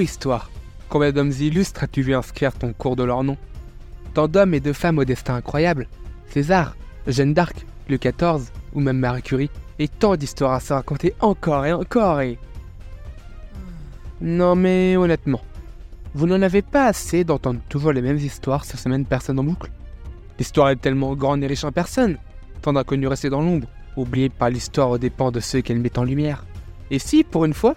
Histoire. Combien d'hommes illustres as-tu vu inscrire ton cours de leur nom? Tant d'hommes et de femmes au destin incroyable. César, Jeanne d'Arc, Louis XIV ou même Marie Curie, et tant d'histoires à se raconter encore et encore et... Non mais honnêtement, vous n'en avez pas assez d'entendre toujours les mêmes histoires sur ces mêmes personnes en boucle. L'histoire est tellement grande et riche en personnes, tant d'inconnus restés dans l'ombre, oubliés par l'histoire aux dépens de ceux qu'elle met en lumière. Et si, pour une fois,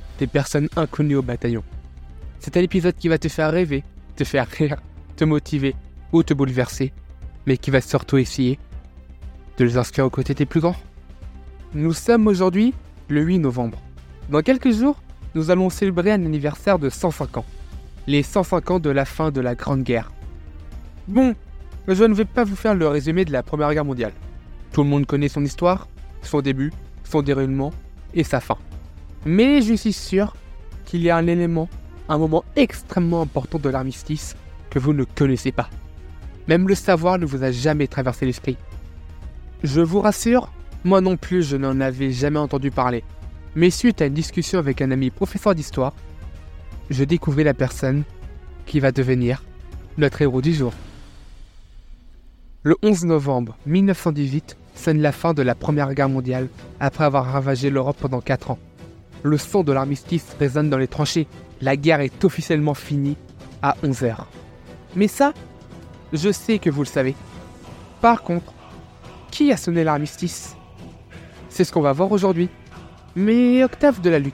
des personnes inconnues au bataillon. C'est un épisode qui va te faire rêver, te faire rire, te motiver ou te bouleverser, mais qui va surtout essayer de les inscrire aux côtés des plus grands. Nous sommes aujourd'hui le 8 novembre. Dans quelques jours, nous allons célébrer un anniversaire de 105 ans. Les 105 ans de la fin de la Grande Guerre. Bon, je ne vais pas vous faire le résumé de la Première Guerre mondiale. Tout le monde connaît son histoire, son début, son déroulement et sa fin. Mais je suis sûr qu'il y a un élément, un moment extrêmement important de l'armistice que vous ne connaissez pas. Même le savoir ne vous a jamais traversé l'esprit. Je vous rassure, moi non plus je n'en avais jamais entendu parler. Mais suite à une discussion avec un ami professeur d'histoire, je découvrais la personne qui va devenir notre héros du jour. Le 11 novembre 1918 sonne la fin de la Première Guerre mondiale après avoir ravagé l'Europe pendant 4 ans. Le son de l'armistice résonne dans les tranchées. La guerre est officiellement finie à 11h. Mais ça, je sais que vous le savez. Par contre, qui a sonné l'armistice? C'est ce qu'on va voir aujourd'hui. Mais Octave de la Luc,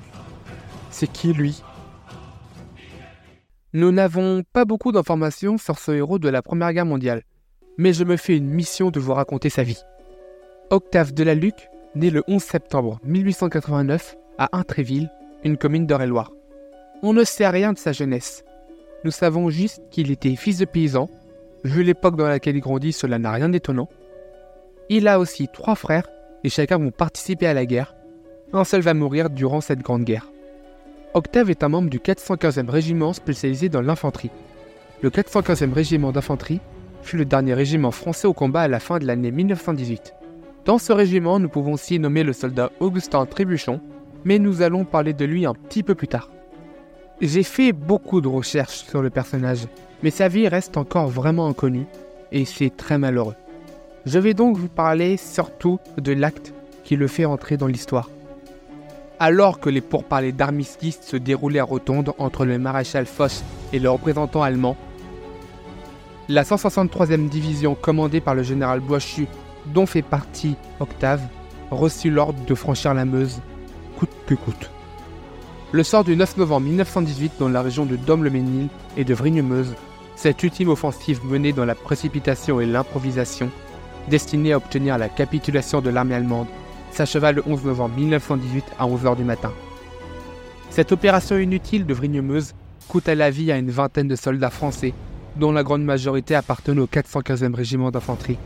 c'est qui lui? Nous n'avons pas beaucoup d'informations sur ce héros de la Première Guerre mondiale mais je me fais une mission de vous raconter sa vie. Octave Delaluc, né le 11 septembre 1889 à Intréville, une commune d'Eure-et-Loire. On ne sait rien de sa jeunesse. Nous savons juste qu'il était fils de paysan. Vu l'époque dans laquelle il grandit, cela n'a rien d'étonnant. Il a aussi trois frères et chacun vont participer à la guerre. Un seul va mourir durant cette grande guerre. Octave est un membre du 415e régiment spécialisé dans l'infanterie. Le 415e régiment d'infanterie fut le dernier régiment français au combat à la fin de l'année 1918. Dans ce régiment, nous pouvons aussi nommer le soldat Augustin Trébuchon, mais nous allons parler de lui un petit peu plus tard. J'ai fait beaucoup de recherches sur le personnage, mais sa vie reste encore vraiment inconnue, et c'est très malheureux. Je vais donc vous parler surtout de l'acte qui le fait entrer dans l'histoire. Alors que les pourparlers d'armistice se déroulaient à Rotonde entre le maréchal Foch et le représentant allemand, la 163e division commandée par le général Boischu, dont fait partie Octave, reçut l'ordre de franchir la Meuse, coûte que coûte. Le sort du 9 novembre 1918 dans la région de Dôme-le-Ménil et de Vrigne-Meuse, cette ultime offensive menée dans la précipitation et l'improvisation, destinée à obtenir la capitulation de l'armée allemande, s'acheva le 11 novembre 1918 à 11h du matin. Cette opération inutile de Vrigne-Meuse coûta la vie à une vingtaine de soldats français dont la grande majorité appartenait au 415e régiment d'infanterie,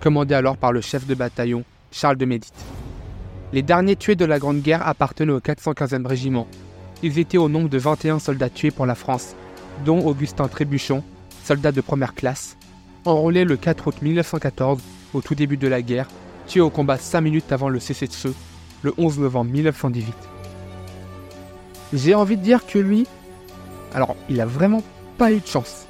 commandé alors par le chef de bataillon, Charles de Médite. Les derniers tués de la Grande Guerre appartenaient au 415e régiment. Ils étaient au nombre de 21 soldats tués pour la France, dont Augustin Trébuchon, soldat de première classe, enrôlé le 4 août 1914, au tout début de la guerre, tué au combat 5 minutes avant le cessez-le-feu, le 11 novembre 1918. J'ai envie de dire que lui, alors il a vraiment pas eu de chance.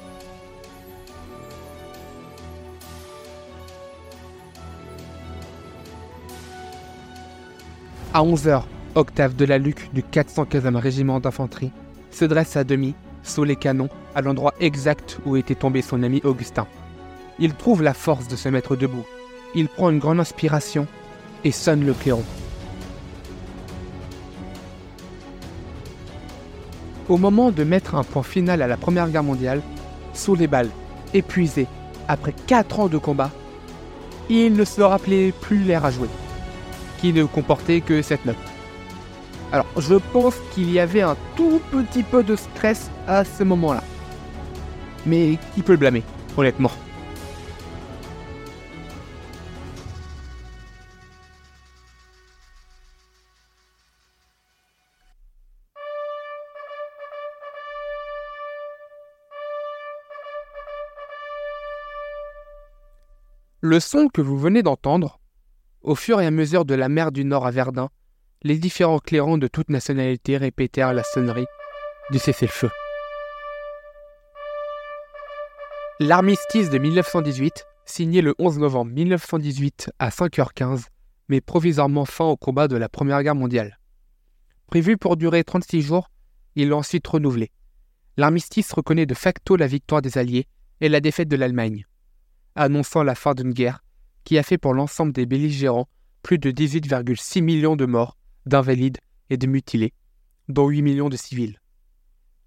À 11h, Octave de la Luc du 415e régiment d'infanterie se dresse à demi, sous les canons, à l'endroit exact où était tombé son ami Augustin. Il trouve la force de se mettre debout. Il prend une grande inspiration et sonne le clairon. Au moment de mettre un point final à la Première Guerre mondiale, sous les balles, épuisé, après 4 ans de combat, il ne se rappelait plus l'air à jouer qui ne comportait que cette note. Alors, je pense qu'il y avait un tout petit peu de stress à ce moment-là. Mais qui peut le blâmer, honnêtement? Le son que vous venez d'entendre, au fur et à mesure de la mer du Nord à Verdun, les différents clairons de toute nationalité répétèrent la sonnerie du cessez-le-feu. L'armistice de 1918, signé le 11 novembre 1918 à 5h15, met provisoirement fin au combat de la Première Guerre mondiale. Prévu pour durer 36 jours, il est ensuite renouvelé. L'armistice reconnaît de facto la victoire des Alliés et la défaite de l'Allemagne annonçant la fin d'une guerre qui a fait pour l'ensemble des belligérants plus de 18,6 millions de morts, d'invalides et de mutilés, dont 8 millions de civils.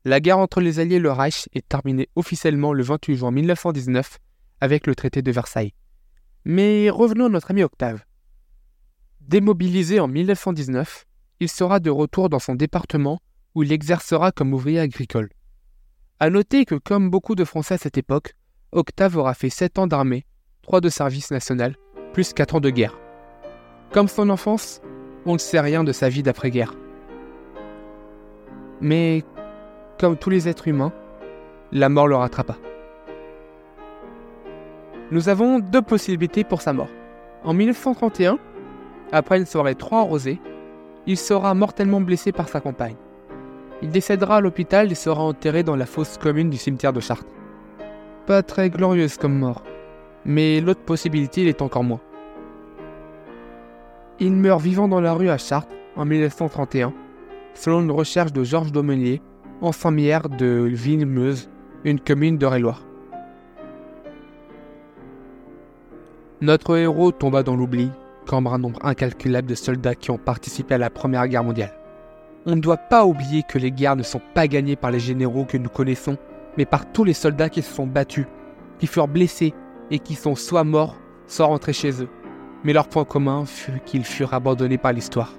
La guerre entre les Alliés et le Reich est terminée officiellement le 28 juin 1919 avec le traité de Versailles. Mais revenons à notre ami Octave. Démobilisé en 1919, il sera de retour dans son département où il exercera comme ouvrier agricole. À noter que, comme beaucoup de Français à cette époque, Octave aura fait 7 ans d'armée, 3 de service national, plus 4 ans de guerre. Comme son enfance, on ne sait rien de sa vie d'après-guerre. Mais, comme tous les êtres humains, la mort le rattrapa. Nous avons deux possibilités pour sa mort. En 1931, après une soirée trop arrosée, il sera mortellement blessé par sa compagne. Il décédera à l'hôpital et sera enterré dans la fosse commune du cimetière de Chartres pas très glorieuse comme mort. Mais l'autre possibilité est encore moins. Il meurt vivant dans la rue à Chartres en 1931, selon une recherche de Georges Domelier, infirmière de Villemeuze, une commune d'Eure-et-Loire. Notre héros tomba dans l'oubli, comme un nombre incalculable de soldats qui ont participé à la Première Guerre mondiale. On ne doit pas oublier que les guerres ne sont pas gagnées par les généraux que nous connaissons, mais par tous les soldats qui se sont battus, qui furent blessés et qui sont soit morts, soit rentrés chez eux. Mais leur point commun fut qu'ils furent abandonnés par l'histoire.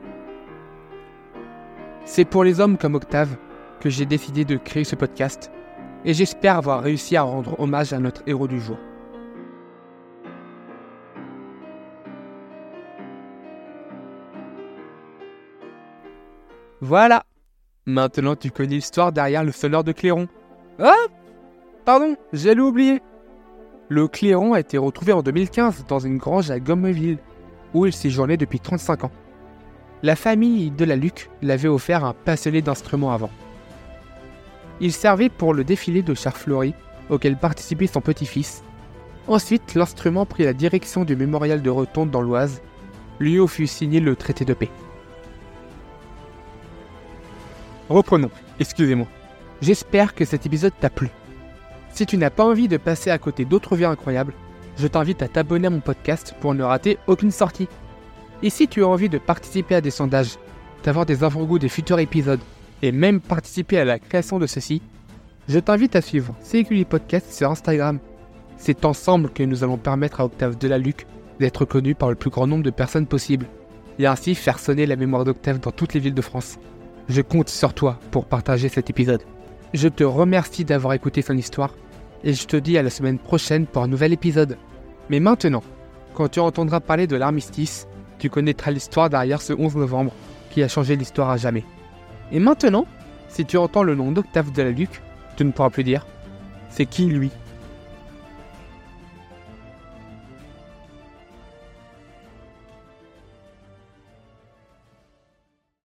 C'est pour les hommes comme Octave que j'ai décidé de créer ce podcast, et j'espère avoir réussi à rendre hommage à notre héros du jour. Voilà Maintenant tu connais l'histoire derrière le sonneur de Clairon. Ah Pardon, j'allais oublier. Le clairon a été retrouvé en 2015 dans une grange à Gommeville, où il séjournait depuis 35 ans. La famille de la Luc l'avait offert un passionné d'instruments avant. Il servait pour le défilé de chars fleuris auquel participait son petit-fils. Ensuite, l'instrument prit la direction du mémorial de Retonde dans l'Oise, lui où fut signé le traité de paix. Reprenons, excusez-moi. J'espère que cet épisode t'a plu. Si tu n'as pas envie de passer à côté d'autres vies incroyables, je t'invite à t'abonner à mon podcast pour ne rater aucune sortie. Et si tu as envie de participer à des sondages, d'avoir des avant-goûts des futurs épisodes et même participer à la création de ceux-ci, je t'invite à suivre CQI Podcast sur Instagram. C'est ensemble que nous allons permettre à Octave Delaluc d'être connu par le plus grand nombre de personnes possible et ainsi faire sonner la mémoire d'Octave dans toutes les villes de France. Je compte sur toi pour partager cet épisode. Je te remercie d'avoir écouté son histoire et je te dis à la semaine prochaine pour un nouvel épisode. Mais maintenant, quand tu entendras parler de l'armistice, tu connaîtras l'histoire derrière ce 11 novembre qui a changé l'histoire à jamais. Et maintenant, si tu entends le nom d'Octave de la Luc, tu ne pourras plus dire c'est qui lui?